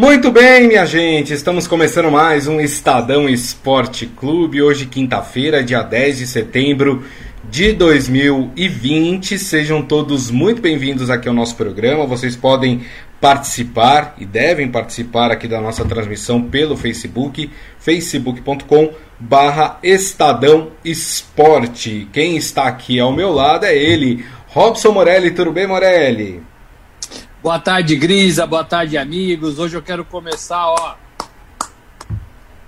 Muito bem, minha gente, estamos começando mais um Estadão Esporte Clube. Hoje, quinta-feira, dia 10 de setembro de 2020. Sejam todos muito bem-vindos aqui ao nosso programa. Vocês podem participar e devem participar aqui da nossa transmissão pelo Facebook, facebook.com barra Estadão Esporte. Quem está aqui ao meu lado é ele, Robson Morelli. Tudo bem, Morelli? Boa tarde, Grisa. Boa tarde, amigos. Hoje eu quero começar, ó,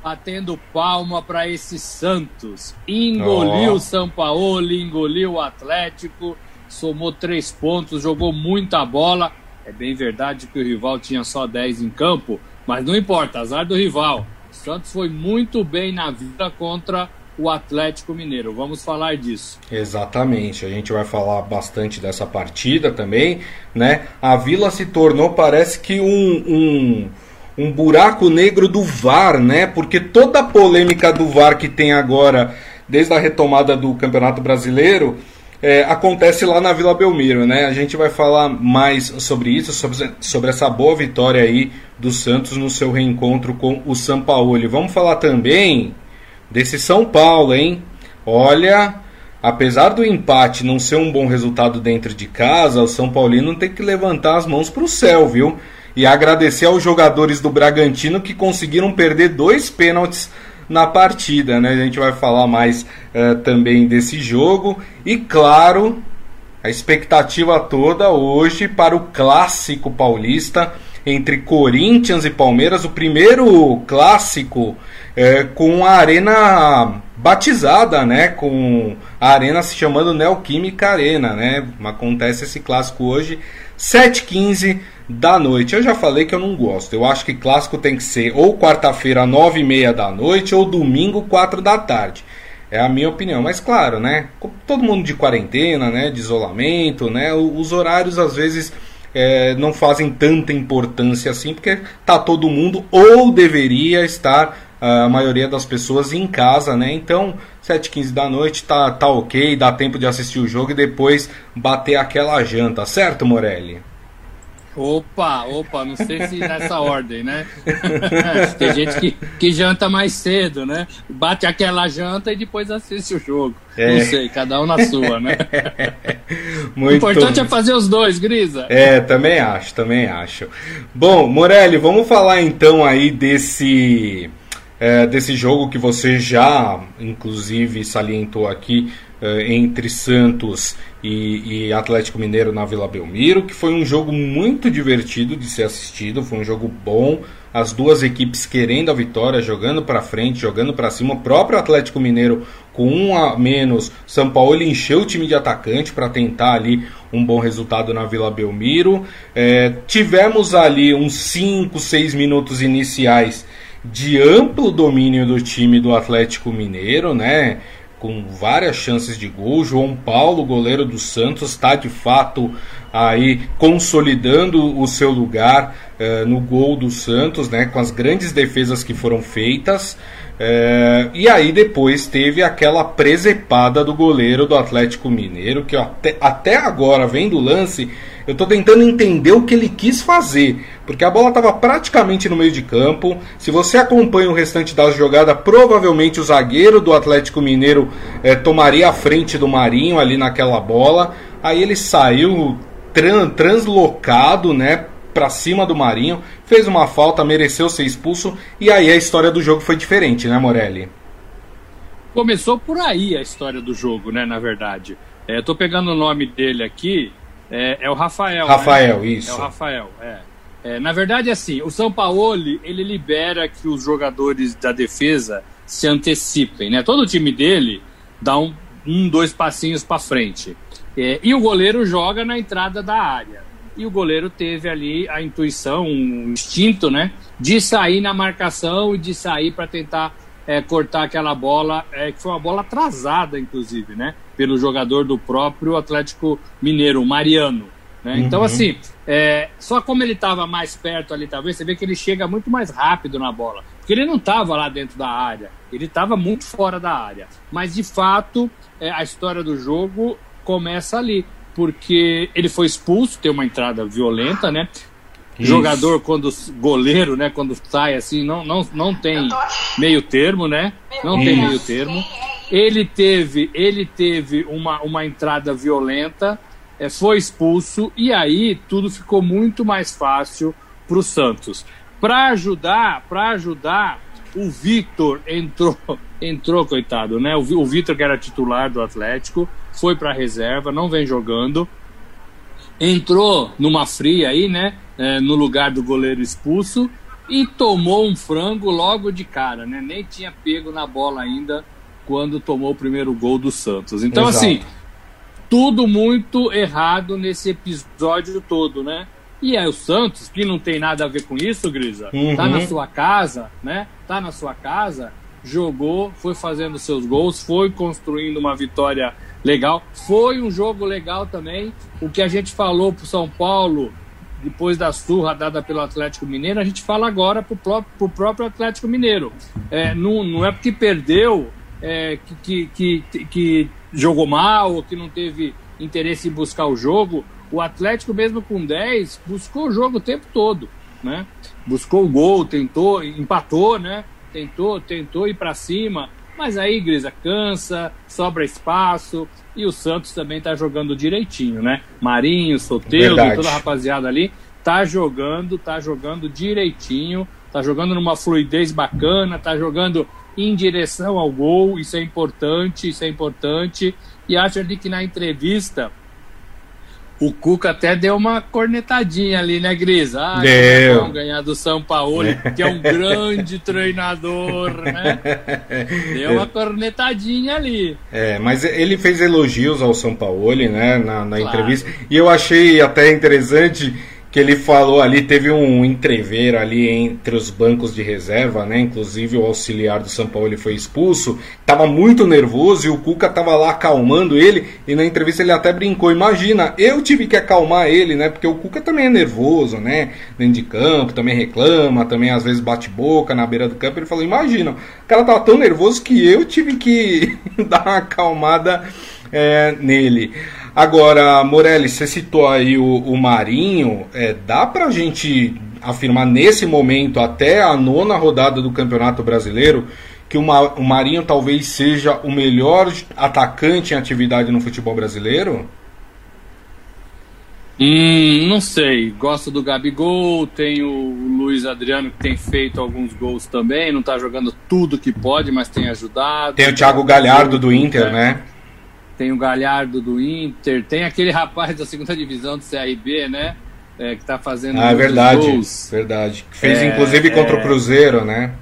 batendo palma para esse Santos. Engoliu o oh. São Paulo, engoliu o Atlético, somou três pontos, jogou muita bola. É bem verdade que o rival tinha só 10 em campo, mas não importa, azar do rival. O Santos foi muito bem na vida contra o Atlético Mineiro. Vamos falar disso. Exatamente, a gente vai falar bastante dessa partida também, né? A Vila se tornou, parece que um, um, um buraco negro do VAR, né? Porque toda a polêmica do VAR que tem agora, desde a retomada do Campeonato Brasileiro, é, acontece lá na Vila Belmiro, né? A gente vai falar mais sobre isso, sobre, sobre essa boa vitória aí do Santos no seu reencontro com o São Paulo. Vamos falar também desse São Paulo, hein? Olha, apesar do empate não ser um bom resultado dentro de casa, o São Paulino tem que levantar as mãos para o céu, viu? E agradecer aos jogadores do Bragantino que conseguiram perder dois pênaltis na partida, né? A gente vai falar mais uh, também desse jogo. E claro, a expectativa toda hoje para o clássico paulista entre Corinthians e Palmeiras, o primeiro clássico é, com a arena batizada, né? Com a arena se chamando Neoquímica Arena, né? Acontece esse clássico hoje, 7h15 da noite. Eu já falei que eu não gosto. Eu acho que clássico tem que ser ou quarta-feira, 9h30 da noite, ou domingo, 4 da tarde. É a minha opinião, mas claro, né? Todo mundo de quarentena, né? De isolamento, né? Os horários às vezes é, não fazem tanta importância assim, porque tá todo mundo ou deveria estar a maioria das pessoas em casa, né? Então, 7h15 da noite tá, tá ok, dá tempo de assistir o jogo e depois bater aquela janta, certo, Morelli? Opa, opa, não sei se nessa ordem, né? Tem gente que, que janta mais cedo, né? Bate aquela janta e depois assiste o jogo. É. Não sei, cada um na sua, né? Muito... O importante é fazer os dois, Grisa. É, também acho, também acho. Bom, Morelli, vamos falar então aí desse. É, desse jogo que você já, inclusive, salientou aqui é, entre Santos e, e, Atlético Mineiro na Vila Belmiro, que foi um jogo muito divertido de ser assistido, foi um jogo bom, as duas equipes querendo a vitória, jogando para frente, jogando para cima, o próprio Atlético Mineiro com um a menos, São Paulo encheu o time de atacante para tentar ali um bom resultado na Vila Belmiro. É, tivemos ali uns 5, 6 minutos iniciais de amplo domínio do time do Atlético Mineiro, né? com várias chances de gol. João Paulo, goleiro do Santos, está de fato aí consolidando o seu lugar uh, no gol do Santos, né, com as grandes defesas que foram feitas. Uh, e aí depois teve aquela presepada do goleiro do Atlético Mineiro, que até, até agora, vendo o lance, eu estou tentando entender o que ele quis fazer, porque a bola estava praticamente no meio de campo. Se você acompanha o restante da jogada, provavelmente o zagueiro do Atlético Mineiro eh, tomaria a frente do Marinho ali naquela bola. Aí ele saiu tran translocado, né? Pra cima do Marinho, fez uma falta, mereceu ser expulso, e aí a história do jogo foi diferente, né, Morelli? Começou por aí a história do jogo, né, na verdade. É, eu tô pegando o nome dele aqui, é, é o Rafael. Né? Rafael, né? isso. É o Rafael, é. é. Na verdade, assim, o São Paulo, ele libera que os jogadores da defesa se antecipem, né? Todo o time dele dá um, um dois passinhos para frente. É, e o goleiro joga na entrada da área. E o goleiro teve ali a intuição, um instinto, né? De sair na marcação e de sair para tentar é, cortar aquela bola, é, que foi uma bola atrasada, inclusive, né? Pelo jogador do próprio Atlético Mineiro, o Mariano. Né? Então, uhum. Então, assim, é, só como ele estava mais perto ali, talvez, você vê que ele chega muito mais rápido na bola. Porque ele não estava lá dentro da área, ele estava muito fora da área. Mas, de fato, é, a história do jogo começa ali, porque ele foi expulso, tem uma entrada violenta, né? Isso. Jogador quando goleiro, né, quando sai assim, não não, não tem meio termo, né? Não Isso. tem meio termo. Ele teve ele teve uma, uma entrada violenta, é, foi expulso e aí tudo ficou muito mais fácil para o Santos. Para ajudar, para ajudar, o Vitor entrou, entrou coitado, né? O, o Vitor que era titular do Atlético foi para a reserva, não vem jogando entrou numa fria aí, né? É, no lugar do goleiro expulso e tomou um frango logo de cara, né? Nem tinha pego na bola ainda quando tomou o primeiro gol do Santos. Então, Exato. assim, tudo muito errado nesse episódio todo, né? E é o Santos, que não tem nada a ver com isso, Grisa, uhum. tá na sua casa, né? Tá na sua casa, jogou, foi fazendo seus gols, foi construindo uma vitória legal. Foi um jogo legal também. O que a gente falou para São Paulo depois da surra dada pelo Atlético Mineiro, a gente fala agora para o próprio, próprio Atlético Mineiro. É, não, não é porque perdeu é, que, que, que, que, jogou mal ou que não teve interesse em buscar o jogo. O Atlético, mesmo com 10, buscou o jogo o tempo todo. Né? Buscou o gol, tentou, empatou, né? tentou, tentou ir para cima. Mas aí, Grisa, cansa, sobra espaço e o Santos também está jogando direitinho, né? Marinho, Soteldo, toda a rapaziada ali tá jogando, tá jogando direitinho, tá jogando numa fluidez bacana, tá jogando em direção ao gol, isso é importante, isso é importante. E acho ali que na entrevista o Cuca até deu uma cornetadinha ali, né, Gris? Ah, deu. vão ganhar do São Paulo, que é um grande treinador, né? Deu uma cornetadinha ali. É, mas ele fez elogios ao São Paulo, né, na, na claro. entrevista. E eu achei até interessante que ele falou ali, teve um entrever ali entre os bancos de reserva, né? Inclusive o auxiliar do São Paulo ele foi expulso, tava muito nervoso e o Cuca tava lá acalmando ele e na entrevista ele até brincou, imagina, eu tive que acalmar ele, né? Porque o Cuca também é nervoso, né? Dentro de campo, também reclama, também às vezes bate boca na beira do campo. Ele falou, imagina, o cara tava tão nervoso que eu tive que dar uma acalmada é, nele. Agora, Morelli, você citou aí o, o Marinho. É, dá pra gente afirmar nesse momento, até a nona rodada do Campeonato Brasileiro, que o, Ma, o Marinho talvez seja o melhor atacante em atividade no futebol brasileiro? Hum, não sei. Gosto do Gabigol, tem o Luiz Adriano que tem feito alguns gols também, não tá jogando tudo que pode, mas tem ajudado. Tem o Thiago Galhardo do Inter, né? Tem o Galhardo do Inter, tem aquele rapaz da segunda divisão do CRB, né? É, que tá fazendo. Ah, verdade. Gols. Verdade. Que fez é, inclusive contra é... o Cruzeiro, né?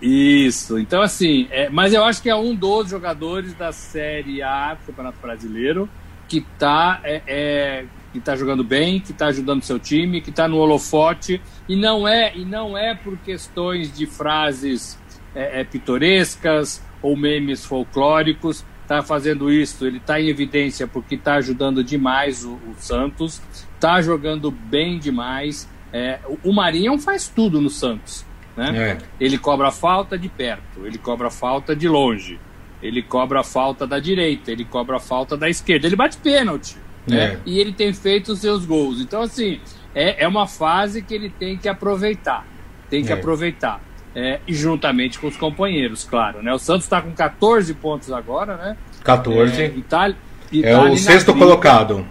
Isso. Então, assim, é, mas eu acho que é um dos jogadores da Série A do Campeonato Brasileiro que tá, é, é, que tá jogando bem, que tá ajudando seu time, que tá no holofote. E não é, e não é por questões de frases é, é pitorescas ou memes folclóricos está fazendo isso, ele está em evidência porque está ajudando demais o, o Santos, está jogando bem demais. É, o, Marinho faz tudo no Santos. Né? É. Ele cobra falta de perto, ele cobra falta de longe, ele cobra falta da direita, ele cobra falta da esquerda, ele bate pênalti. Né? É. E ele tem feito os seus gols. Então, assim, é, é uma fase que ele tem que aproveitar. Tem que é. aproveitar é, e juntamente com os companheiros, claro. Né? O Santos está com 14 pontos agora, né? 14. É, e tá, e é o sexto briga, colocado.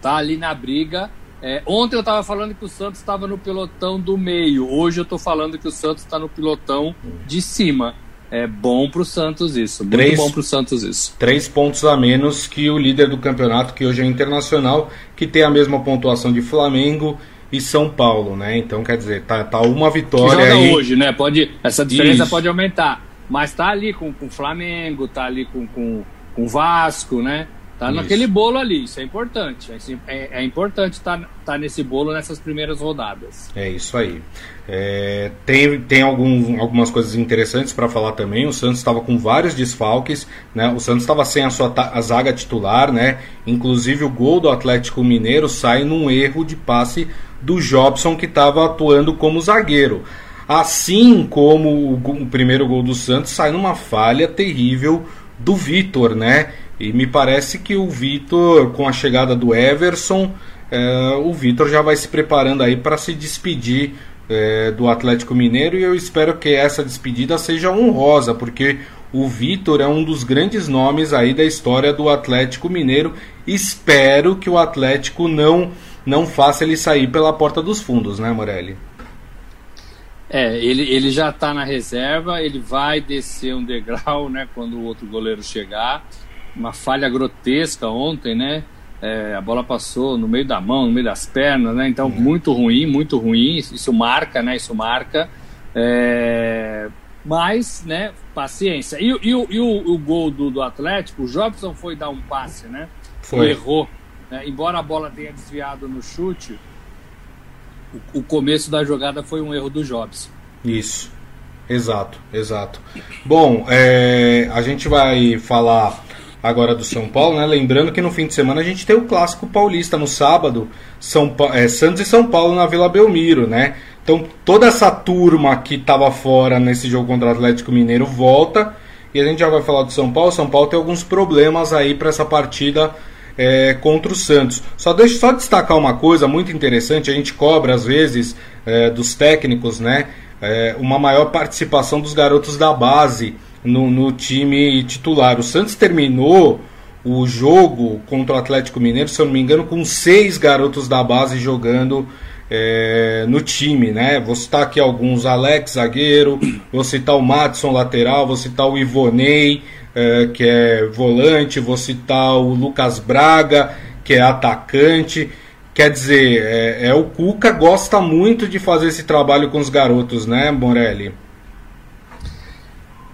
Tá ali na briga. É, ontem eu estava falando que o Santos estava no pelotão do meio. Hoje eu estou falando que o Santos está no pelotão de cima. É bom para o Santos isso. Muito três, bom para o Santos isso. Três pontos a menos que o líder do campeonato, que hoje é internacional, que tem a mesma pontuação de Flamengo e São Paulo, né? Então, quer dizer, tá, tá uma vitória joga aí. hoje, né? Pode, essa diferença Isso. pode aumentar. Mas tá ali com o Flamengo, tá ali com o com, com Vasco, né? Tá isso. naquele bolo ali, isso é importante. É, é importante estar tá, tá nesse bolo nessas primeiras rodadas. É isso aí. É, tem tem algum, algumas coisas interessantes para falar também. O Santos estava com vários desfalques, né? O Santos estava sem a sua a zaga titular, né? Inclusive o gol do Atlético Mineiro sai num erro de passe do Jobson que estava atuando como zagueiro. Assim como o, primeiro gol do Santos sai numa falha terrível do Vitor, né? E me parece que o Vitor, com a chegada do Everson, é, o Vitor já vai se preparando aí para se despedir é, do Atlético Mineiro e eu espero que essa despedida seja honrosa, porque o Vitor é um dos grandes nomes aí da história do Atlético Mineiro. Espero que o Atlético não não faça ele sair pela porta dos fundos, né, Morelli? É, ele, ele já está na reserva, ele vai descer um degrau, né, quando o outro goleiro chegar. Uma falha grotesca ontem, né? É, a bola passou no meio da mão, no meio das pernas, né? Então, uhum. muito ruim, muito ruim. Isso marca, né? Isso marca. É, mas, né, paciência. E, e, e o, o, gol do, do Atlético, o Jobson foi dar um passe, né? Foi. errou. Né? Embora a bola tenha desviado no chute, o, o começo da jogada foi um erro do Jobson. Isso. Exato, exato. Bom, é, a gente vai falar agora do São Paulo, né? Lembrando que no fim de semana a gente tem o clássico paulista no sábado, São é, Santos e São Paulo na Vila Belmiro, né? Então toda essa turma que estava fora nesse jogo contra o Atlético Mineiro volta e a gente já vai falar do São Paulo. São Paulo tem alguns problemas aí para essa partida é, contra o Santos. Só deixa só destacar uma coisa muito interessante. A gente cobra às vezes é, dos técnicos, né? É, uma maior participação dos garotos da base no, no time titular. O Santos terminou o jogo contra o Atlético Mineiro, se eu não me engano, com seis garotos da base jogando é, no time, né? Vou citar aqui alguns: Alex, zagueiro, vou citar o Matson, lateral, vou citar o Ivonei, é, que é volante, vou citar o Lucas Braga, que é atacante. Quer dizer, é, é, o Cuca gosta muito de fazer esse trabalho com os garotos, né, Morelli?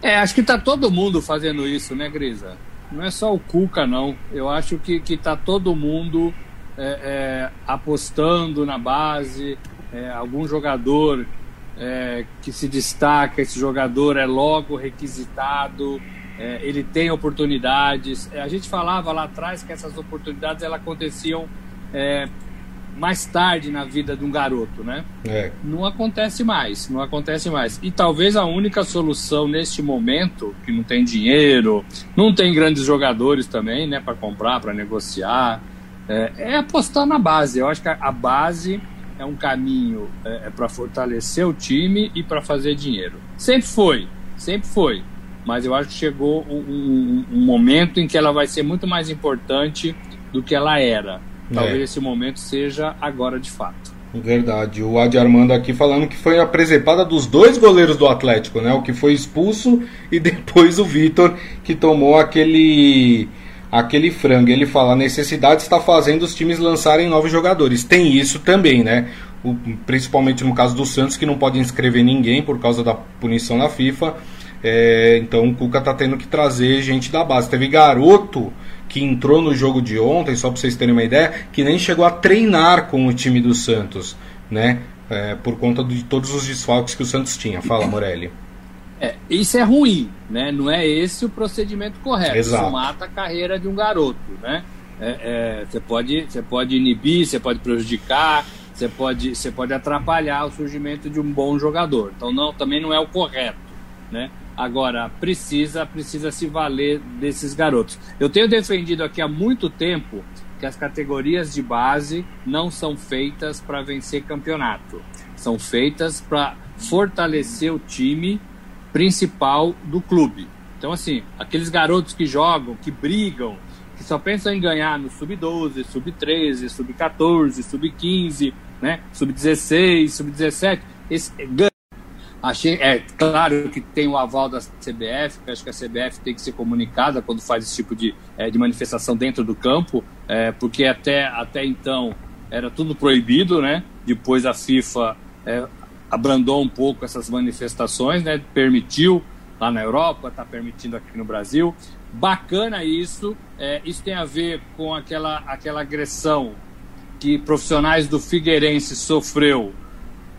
É, acho que tá todo mundo fazendo isso, né, Grisa? Não é só o Cuca, não. Eu acho que, que tá todo mundo é, é, apostando na base, é, algum jogador é, que se destaca, esse jogador é logo requisitado, é, ele tem oportunidades. É, a gente falava lá atrás que essas oportunidades elas aconteciam mais tarde na vida de um garoto, né? É. Não acontece mais, não acontece mais. E talvez a única solução neste momento, que não tem dinheiro, não tem grandes jogadores também, né, para comprar, para negociar, é, é, apostar na base. Eu acho que a, base é um caminho é, é para fortalecer o time e para fazer dinheiro. Sempre foi, sempre foi. Mas eu acho que chegou um, um, um momento em que ela vai ser muito mais importante do que ela era. Talvez é. esse momento seja agora de fato. Verdade. O Adi Armando aqui falando que foi a presepada dos dois goleiros do Atlético, né? O que foi expulso e depois o Vitor que tomou aquele aquele frango. Ele fala: a necessidade está fazendo os times lançarem novos jogadores. Tem isso também, né? O, principalmente no caso do Santos, que não pode inscrever ninguém por causa da punição da FIFA. É, então o Cuca tá tendo que trazer gente da base. Teve garoto que entrou no jogo de ontem, só para vocês terem uma ideia, que nem chegou a treinar com o time do Santos, né? É, por conta de todos os desfalques que o Santos tinha. Fala, Morelli. É, isso é ruim, né? Não é esse o procedimento correto. Exato. Isso mata a carreira de um garoto, né? É, é, você, pode, você pode inibir, você pode prejudicar, você pode, você pode atrapalhar o surgimento de um bom jogador. Então não, também não é o correto, né? Agora precisa, precisa se valer desses garotos. Eu tenho defendido aqui há muito tempo que as categorias de base não são feitas para vencer campeonato, são feitas para fortalecer o time principal do clube. Então, assim, aqueles garotos que jogam, que brigam, que só pensam em ganhar no sub-12, sub-13, sub-14, sub-15, né? Sub-16, sub-17, esse Achei, é claro que tem o aval da CBF, acho que a CBF tem que ser comunicada quando faz esse tipo de, é, de manifestação dentro do campo, é, porque até, até então era tudo proibido, né? Depois a FIFA é, abrandou um pouco essas manifestações, né? Permitiu lá na Europa, está permitindo aqui no Brasil. Bacana isso. É, isso tem a ver com aquela, aquela agressão que profissionais do Figueirense sofreu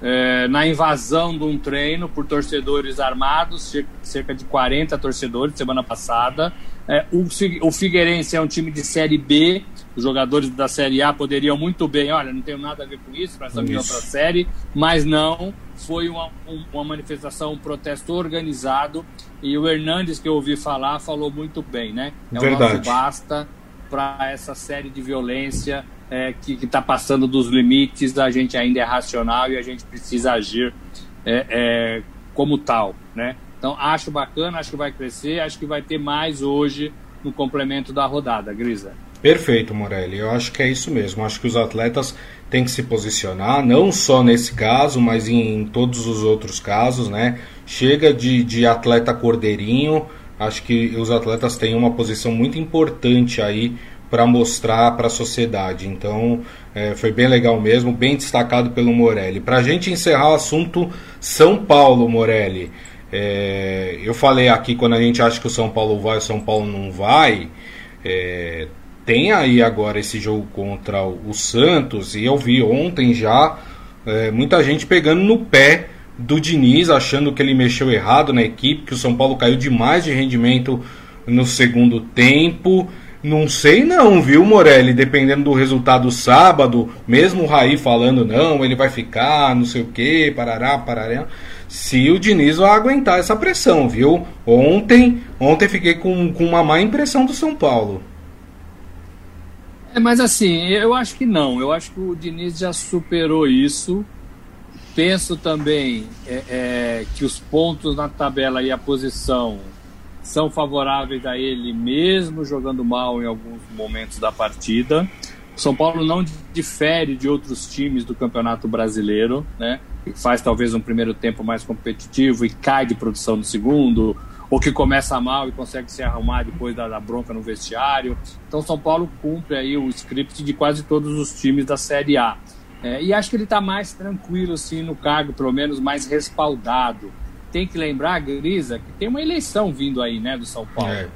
é, na invasão de um treino por torcedores armados, cerca de 40 torcedores semana passada. É, o, Figueirense é um time de Série B, os jogadores da Série A poderiam muito bem, olha, não tenho nada a ver com isso, estamos em outra série, mas não, foi uma, uma manifestação, um protesto organizado, e o Hernandes, que eu ouvi falar, falou muito bem, né? É Verdade. o nosso basta para essa série de violência é, que está passando dos limites, a gente ainda é racional e a gente precisa agir é, é, como tal, né? Então acho bacana, acho que vai crescer, acho que vai ter mais hoje no complemento da rodada, Grisa. Perfeito, Morelli. Eu acho que é isso mesmo. Acho que os atletas têm que se posicionar, não só nesse caso, mas em todos os outros casos, né? Chega de, de atleta cordeirinho. Acho que os atletas têm uma posição muito importante aí para mostrar para a sociedade. Então, é, foi bem legal mesmo, bem destacado pelo Morelli. Para a gente encerrar o assunto São Paulo, Morelli. É, eu falei aqui quando a gente acha que o São Paulo vai, o São Paulo não vai. É, tem aí agora esse jogo contra o Santos e eu vi ontem já é, muita gente pegando no pé do Diniz, achando que ele mexeu errado na equipe, que o São Paulo caiu demais de rendimento no segundo tempo. Não sei não, viu, Morelli? Dependendo do resultado sábado, mesmo o Raí falando não, ele vai ficar, não sei o que, parará, parará. Se o Diniz vai aguentar essa pressão, viu? Ontem, ontem fiquei com, com uma má impressão do São Paulo. É, mas assim, eu acho que não. Eu acho que o Diniz já superou isso. Penso também é, é, que os pontos na tabela e a posição são favoráveis a ele, mesmo jogando mal em alguns momentos da partida. O São Paulo não difere de outros times do Campeonato Brasileiro, né? Faz talvez um primeiro tempo mais competitivo e cai de produção no segundo, ou que começa mal e consegue se arrumar depois da, da bronca no vestiário. Então, São Paulo cumpre aí o script de quase todos os times da Série A. É, e acho que ele está mais tranquilo, assim, no cargo, pelo menos mais respaldado. Tem que lembrar, Grisa, que tem uma eleição vindo aí, né, do São Paulo. É.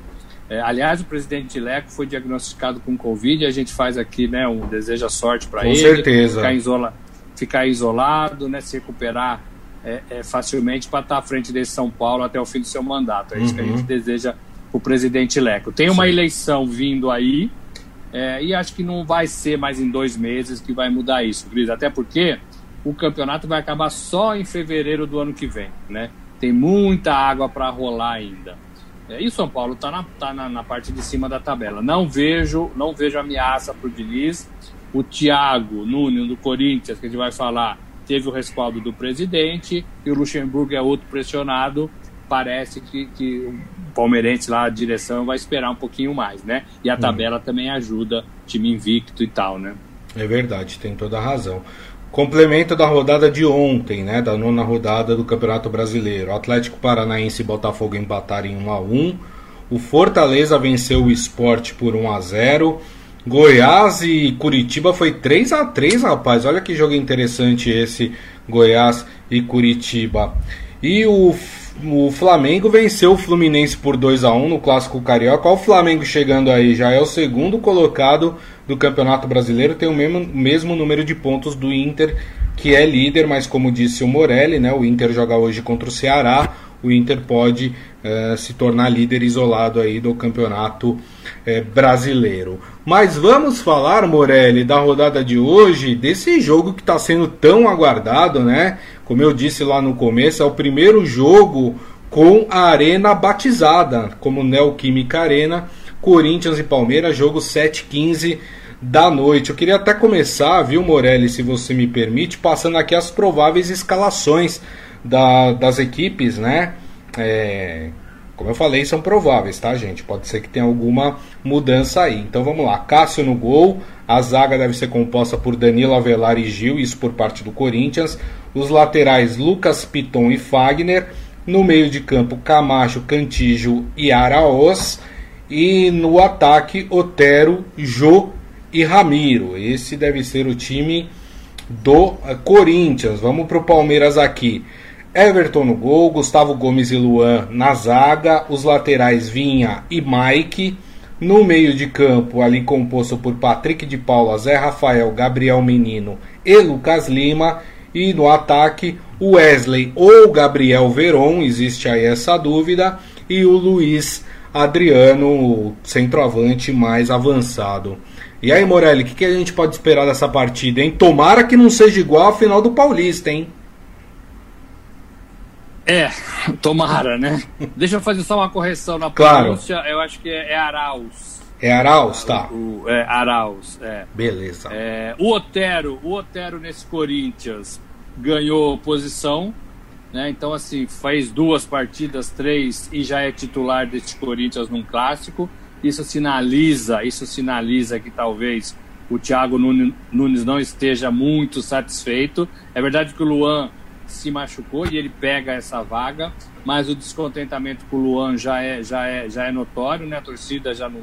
É, aliás, o presidente Leco foi diagnosticado com Covid e a gente faz aqui, né, um deseja sorte para ele. Com certeza. Ficar, isola, ficar isolado, né, se recuperar é, é, facilmente para estar tá à frente desse São Paulo até o fim do seu mandato. É isso uhum. que a gente uhum. deseja o presidente Leco. Tem uma Sim. eleição vindo aí é, e acho que não vai ser mais em dois meses que vai mudar isso, Cris. Até porque o campeonato vai acabar só em fevereiro do ano que vem, né? Tem muita água para rolar ainda. É, e o São Paulo está na, tá na, na, parte de cima da tabela. Não vejo, não vejo ameaça para o Diniz. O Thiago Nunes do Corinthians, que a gente vai falar, teve o respaldo do presidente e o Luxemburgo é outro pressionado. Parece que, que o palmeirense lá, a direção, vai esperar um pouquinho mais, né? E a hum. tabela hum. também ajuda, time invicto e tal, né? É verdade, tem toda a razão. Complemento da rodada de ontem, né? Da nona rodada do Campeonato Brasileiro. O Atlético Paranaense e Botafogo empataram em 1 a 1 O Fortaleza venceu o Esporte por 1 a 0 Goiás e Curitiba foi 3 a 3 rapaz. Olha que jogo interessante esse Goiás e Curitiba. E o, o Flamengo venceu o Fluminense por 2 a 1 no Clássico Carioca. Olha o Flamengo chegando aí, já é o segundo colocado do Campeonato Brasileiro, tem o mesmo, mesmo número de pontos do Inter, que é líder, mas como disse o Morelli, né, o Inter joga hoje contra o Ceará o Inter pode uh, se tornar líder isolado aí do campeonato uh, brasileiro. Mas vamos falar, Morelli, da rodada de hoje, desse jogo que está sendo tão aguardado, né? Como eu disse lá no começo, é o primeiro jogo com a arena batizada como Neoquímica Arena, Corinthians e Palmeiras, jogo 7-15 da noite. Eu queria até começar, viu, Morelli, se você me permite, passando aqui as prováveis escalações da, das equipes, né? É, como eu falei, são prováveis, tá, gente? Pode ser que tenha alguma mudança aí. Então vamos lá. Cássio no gol. A zaga deve ser composta por Danilo Avelar e Gil, isso por parte do Corinthians. Os laterais Lucas Piton e Fagner. No meio de campo, Camacho, Cantijo e Araós. E no ataque, Otero, Jô e Ramiro. Esse deve ser o time do Corinthians. Vamos para o Palmeiras aqui. Everton no gol, Gustavo Gomes e Luan na zaga, os laterais Vinha e Mike. No meio de campo, ali composto por Patrick de Paula, Zé Rafael, Gabriel Menino e Lucas Lima. E no ataque, o Wesley ou Gabriel Veron, existe aí essa dúvida. E o Luiz Adriano, centroavante mais avançado. E aí, Morelli, o que, que a gente pode esperar dessa partida, hein? Tomara que não seja igual a final do Paulista, hein? É, tomara, né? Deixa eu fazer só uma correção na pronúncia. Claro. Eu acho que é, é Arauz. É tá. O, é, Arauz, é. Beleza. É, o Otero, o Otero nesse Corinthians ganhou posição, né? Então, assim, faz duas partidas, três, e já é titular deste Corinthians num clássico. Isso sinaliza, isso sinaliza que talvez o Thiago Nunes não esteja muito satisfeito. É verdade que o Luan se machucou e ele pega essa vaga, mas o descontentamento com o Luan já é, já é, já é notório, né? A torcida já não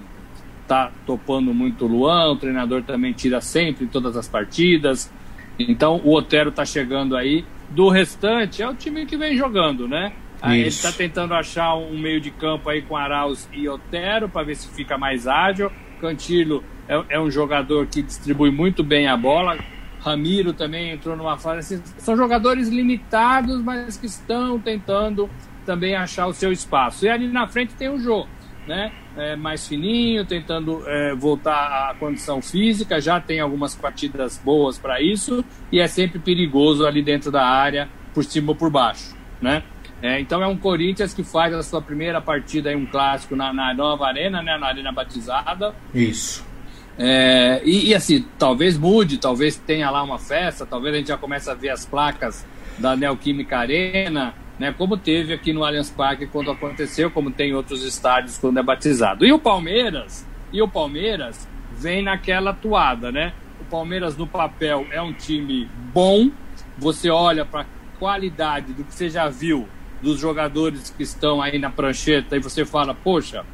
está topando muito o Luan, o treinador também tira sempre em todas as partidas. Então o Otero está chegando aí. Do restante, é o time que vem jogando, né? Aí ele está tentando achar um meio de campo aí com Arauz e Otero para ver se fica mais ágil. Cantillo é, é, um jogador que distribui muito bem a bola. Ramiro também entrou numa fase. Assim, são jogadores limitados, mas que estão tentando também achar o seu espaço. E ali na frente tem o Jô, né? é, mais fininho, tentando é, voltar à condição física. Já tem algumas partidas boas para isso e é sempre perigoso ali dentro da área, por cima ou por baixo, né? É, então é um Corinthians que faz a sua primeira partida em um clássico na, na nova arena, né? Na arena batizada. Isso. É, e, e, assim, talvez mude, talvez tenha lá uma festa, talvez a gente já comece a ver as placas da Neoquímica Arena, né, como teve aqui no Allianz Parque quando aconteceu, como tem em outros estádios quando é batizado. E o Palmeiras, e o Palmeiras vem naquela toada, né? O Palmeiras no papel é um time bom. Você olha para a qualidade do que você já viu dos jogadores que estão aí na prancheta e você fala, poxa,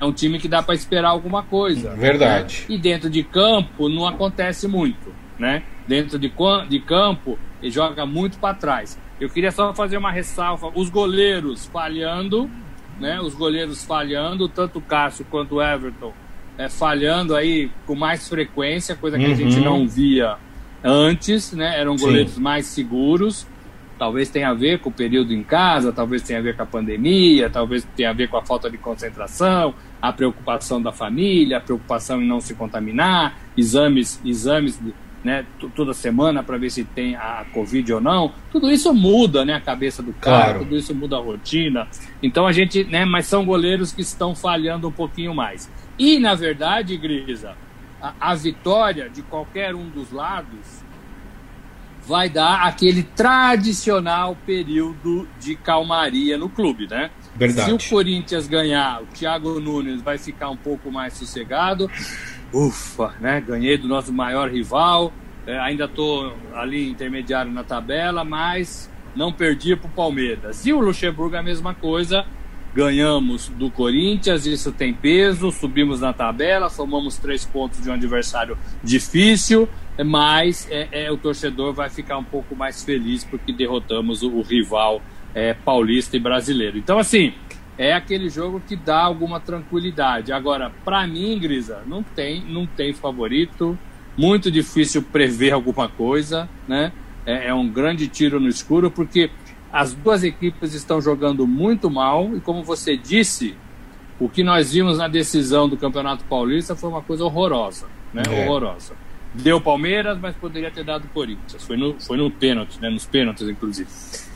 é um time que dá para esperar alguma coisa. Verdade. Né? E dentro de campo não acontece muito, né? Dentro de, de campo ele joga muito para trás. Eu queria só fazer uma ressalva: os goleiros falhando, né? Os goleiros falhando, tanto o Cássio quanto o Everton é, falhando aí com mais frequência, coisa que uhum. a gente não via antes, né? Eram goleiros Sim. mais seguros. Talvez tenha a ver com o período em casa, talvez tenha a ver com a pandemia, talvez tenha a ver com a falta de concentração, a preocupação da família, a preocupação em não se contaminar, exames, exames né, toda semana para ver se tem a Covid ou não, tudo isso muda né, a cabeça do cara, claro. tudo isso muda a rotina. Então a gente, né, mas são goleiros que estão falhando um pouquinho mais. E, na verdade, Grisa, a, a vitória de qualquer um dos lados vai dar aquele tradicional período de calmaria no clube, né? Verdade. Se o Corinthians ganhar, o Thiago Nunes vai ficar um pouco mais sossegado ufa, né? Ganhei do nosso maior rival, é, ainda estou ali intermediário na tabela, mas não perdi para o Palmeiras. E o Luxemburgo a mesma coisa, ganhamos do Corinthians, isso tem peso, subimos na tabela, somamos três pontos de um adversário difícil, mas é, é, o torcedor vai ficar um pouco mais feliz porque derrotamos o, o rival é, paulista e brasileiro. Então, assim, é aquele jogo que dá alguma tranquilidade. Agora, para mim, Grisa, não tem, não tem favorito. Muito difícil prever alguma coisa, né? É, é, um grande tiro no escuro porque as duas equipes estão jogando muito mal e, como você disse, o que nós vimos na decisão do Campeonato Paulista foi uma coisa horrorosa, né? É. Horrorosa. Deu Palmeiras, mas poderia ter dado Corinthians. Foi no, foi no pênalti, né? Nos pênaltis, inclusive.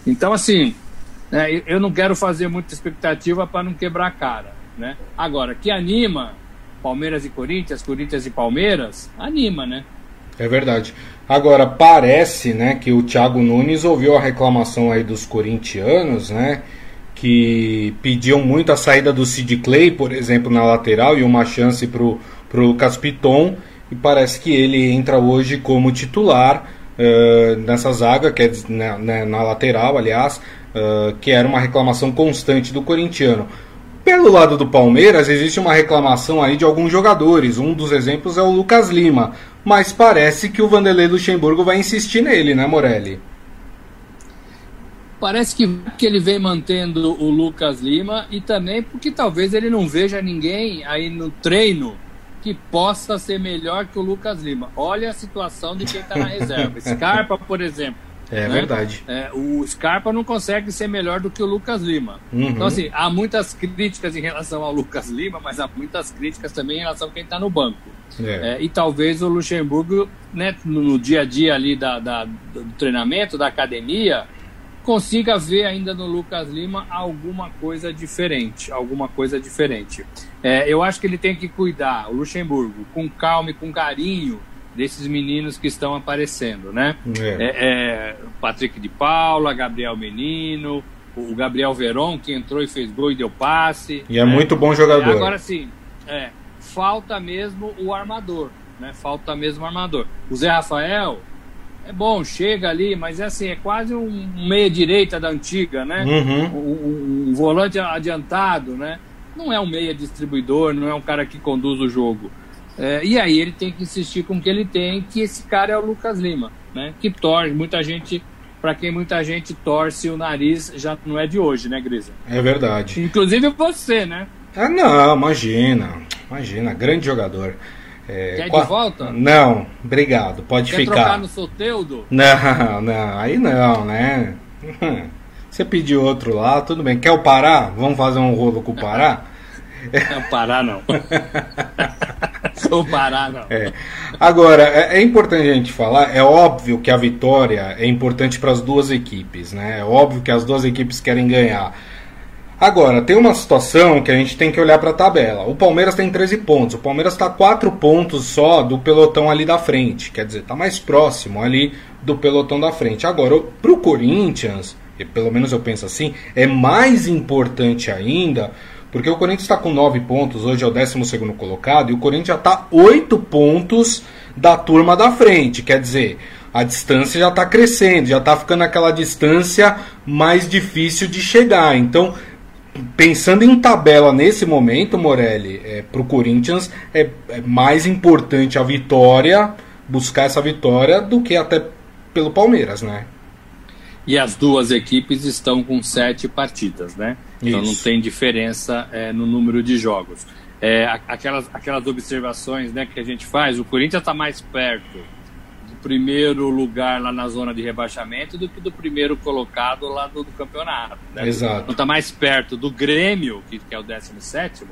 Então, assim, né? Eu não quero fazer muita expectativa para não quebrar a cara. Né? Agora, que anima Palmeiras e Corinthians, Corinthians e Palmeiras, anima, né? É verdade. Agora, parece né, que o Thiago Nunes ouviu a reclamação aí dos corintianos, né? Que pediam muito a saída do Sid Clay, por exemplo, na lateral, e uma chance para o Lucas Piton. E parece que ele entra hoje como titular uh, nessa zaga, que é na, na, na lateral, aliás, uh, que era uma reclamação constante do corintiano. Pelo lado do Palmeiras, existe uma reclamação aí de alguns jogadores. Um dos exemplos é o Lucas Lima. Mas parece que o Vanderlei Luxemburgo vai insistir nele, né, Morelli? Parece que, que ele vem mantendo o Lucas Lima e também porque talvez ele não veja ninguém aí no treino que possa ser melhor que o Lucas Lima. Olha a situação de quem está na reserva. Scarpa, por exemplo é né? verdade. É, o Scarpa não consegue ser melhor do que o Lucas Lima. Uhum. Então, assim, há muitas críticas em relação ao Lucas Lima, mas há muitas críticas também em relação a quem está no banco. É. É, e talvez o Luxemburgo, né, no, dia a dia ali da, da, do treinamento, da academia, consiga ver ainda no Lucas Lima alguma coisa diferente. Alguma coisa diferente. É, eu acho que ele tem que cuidar, o Luxemburgo, com calma e com carinho desses meninos que estão aparecendo, né? É. É, é, Patrick de Paula, Gabriel Menino, o Gabriel Veron, que entrou e fez gol e deu passe. E é né? muito bom jogador. agora sim, é, falta mesmo o armador, né? Falta mesmo o armador. O Zé Rafael é bom, chega ali, mas é assim, é quase um meia-direita da antiga, né? Uhum. Um, um, um volante adiantado, né? Não é um meia distribuidor, não é um cara que conduz o jogo. É, e aí ele tem que insistir com o que ele tem, que esse cara é o Lucas Lima, né? Que torce, muita gente, para quem muita gente torce o nariz, já não é de hoje, né, Grisa? É verdade. Inclusive você, né? Ah, não, imagina, imagina, grande jogador. É, Quer qual... de volta? Não, obrigado, pode Quer ficar. Quer trocar no Soteudo? Não, não, aí não, né? Você pediu outro lá, tudo bem. Quer o Pará? Vamos fazer um rolo com o Pará? Pará não. o Pará não. É. Agora, é, é, importante a gente falar, é óbvio que a vitória é importante para as duas equipes, né? É óbvio que as duas equipes querem ganhar. Agora, tem uma situação que a gente tem que olhar para a tabela. O Palmeiras tem 13 pontos. O Palmeiras está 4 pontos só do pelotão ali da frente. Quer dizer, está mais próximo ali do pelotão da frente. Agora, para o Corinthians, pelo menos eu penso assim, é mais importante ainda, porque o Corinthians está com 9 pontos, hoje é o 12 colocado, e o Corinthians já está 8 pontos da turma da frente. Quer dizer, a distância já está crescendo, já está ficando aquela distância mais difícil de chegar. Então, pensando em tabela nesse momento, Morelli, é, para o Corinthians é, é mais importante a vitória, buscar essa vitória, do que até pelo Palmeiras, né? E as duas equipes estão com sete partidas, né? Então não tem diferença é, no número de jogos. É, aquelas, aquelas observações né, que a gente faz, o Corinthians está mais perto do primeiro lugar lá na zona de rebaixamento do que do primeiro colocado lá do, do campeonato. Né? Exato. Então está mais perto do Grêmio, que, que é o 17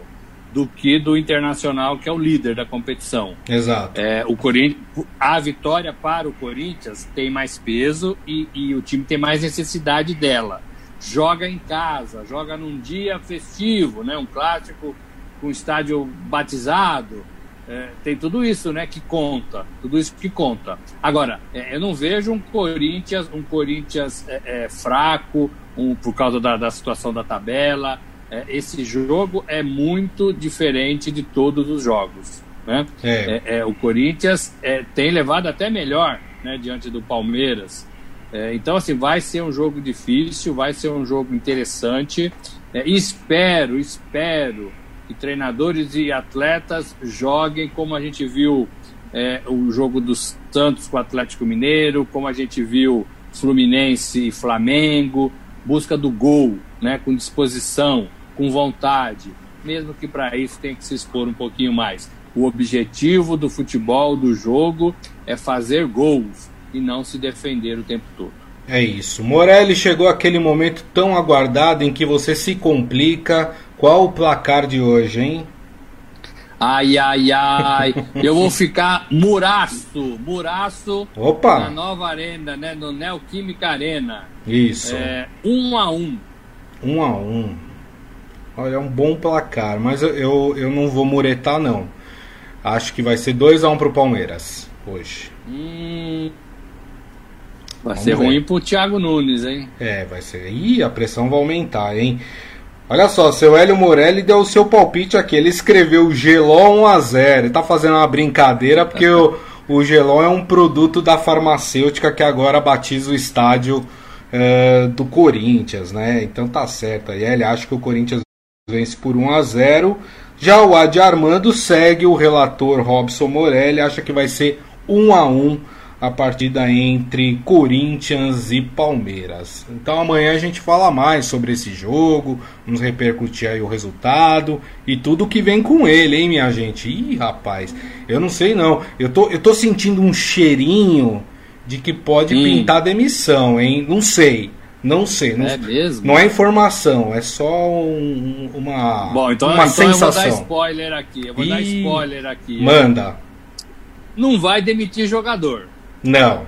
do que do Internacional, que é o líder da competição. Exato. É, o Corinthians, a vitória para o Corinthians tem mais peso e, e, o time tem mais necessidade dela. Joga em casa, joga num dia festivo, né? um clássico com estádio batizado. É, tem tudo isso né, que conta, tudo isso que conta. Agora, é, eu não vejo um Corinthians, um Corinthians é, é fraco um, por causa da, da situação da tabela é, esse jogo é muito diferente de todos os jogos. Né? É. É, é o Corinthians é, tem levado até melhor né, diante do Palmeiras. É, então, assim, vai ser um jogo difícil, vai ser um jogo interessante. espero, espero que treinadores e atletas joguem como a gente viu o jogo dos Santos com o Atlético Mineiro, como a gente viu Fluminense e Flamengo, busca do gol, né, com disposição, com vontade, mesmo que para isso tem que se expor um pouquinho mais. O objetivo do futebol, do jogo, é fazer gols e não se defender o tempo todo. É isso. Morelli chegou aquele momento tão aguardado em que você se complica. Qual o placar de hoje, hein? Ai, ai, ai. Eu vou ficar muraço, muraço Opa. na nova arena, né? No Neoquímica Arena. Isso. É, um a um. Um a um. Olha, é um bom placar, mas eu, eu, não vou muretar, não. Acho que vai ser 2x1 um pro Palmeiras hoje. Hum, vai Vamos ser ver. ruim pro Thiago Nunes, hein? É, vai ser. Ih, a pressão vai aumentar, hein? Olha só, seu Hélio Morelli deu o seu palpite aqui. Ele escreveu Geló 1x0. Ele tá fazendo uma brincadeira porque o, o Geló é um produto da farmacêutica que agora batiza o estádio uh, do Corinthians, né? Então tá certo. aí ele acha que o Corinthians vence por 1 a 0. Já o Adi Armando segue o relator Robson Morelli, acha que vai ser 1 a 1 a partida entre Corinthians e Palmeiras. Então amanhã a gente fala mais sobre esse jogo, vamos repercutir aí o resultado e tudo que vem com ele, hein, minha gente? Ih, rapaz, eu não sei não. Eu tô, eu tô sentindo um cheirinho de que pode Sim. pintar demissão, hein? Não sei. Não sei. Não, é mesmo? Não é informação, é só um, uma, Bom, então, uma então sensação. eu vou dar spoiler aqui. Eu vou dar spoiler aqui. Manda. Não vai demitir jogador. Não.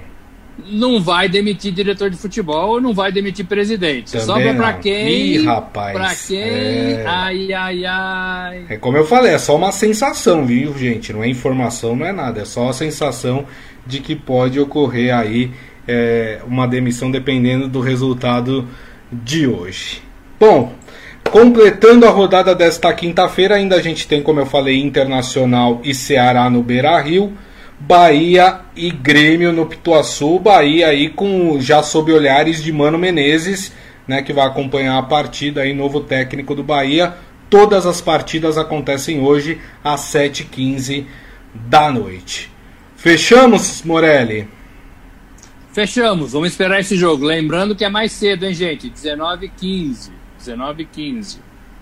não vai demitir diretor de futebol, não vai demitir presidente. Também Sobra pra não. quem? Ih, rapaz, Pra quem? é. Ai, ai, ai. É como eu falei, é só uma sensação, viu, gente? Não é informação, não é nada. É só a sensação de que pode ocorrer aí é, uma demissão dependendo do resultado de hoje. Bom, completando a rodada desta quinta-feira, ainda a gente tem, como eu falei, Internacional e Ceará no Beira Rio. Bahia e Grêmio no Pituaçu. Bahia aí com já sob olhares de Mano Menezes, né, que vai acompanhar a partida aí, novo técnico do Bahia. Todas as partidas acontecem hoje às 7h15 da noite. Fechamos, Morelli? Fechamos, vamos esperar esse jogo. Lembrando que é mais cedo, hein, gente? 19h15. 19h15.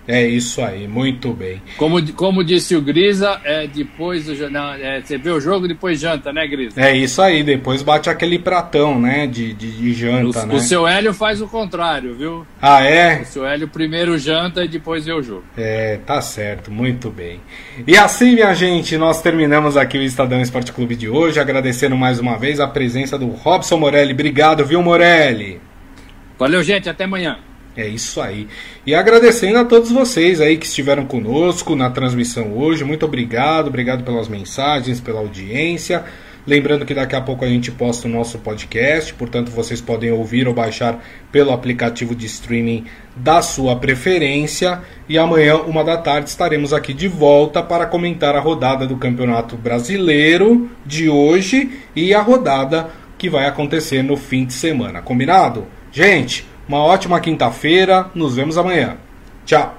É isso aí, muito bem. Como, como disse o Grisa, é depois do não, é, você vê o jogo depois janta, né, Grisa? É isso aí, depois bate aquele pratão, né, de, de, de janta, o, né? o seu Hélio faz o contrário, viu? Ah, é? O seu Hélio primeiro janta e depois vê o jogo. É, tá certo, muito bem. E assim, minha gente, nós terminamos aqui o Estadão Esporte Clube de hoje, agradecendo mais uma vez a presença do Robson Morelli. Obrigado, viu, Morelli? Valeu, gente, até amanhã. É isso aí. E agradecendo a todos vocês aí que estiveram conosco na transmissão hoje. Muito obrigado, obrigado pelas mensagens, pela audiência. Lembrando que daqui a pouco a gente posta o nosso podcast, portanto vocês podem ouvir ou baixar pelo aplicativo de streaming da sua preferência. E amanhã, uma da tarde, estaremos aqui de volta para comentar a rodada do Campeonato Brasileiro de hoje e a rodada que vai acontecer no fim de semana. Combinado? Gente, uma ótima quinta-feira. Nos vemos amanhã. Tchau.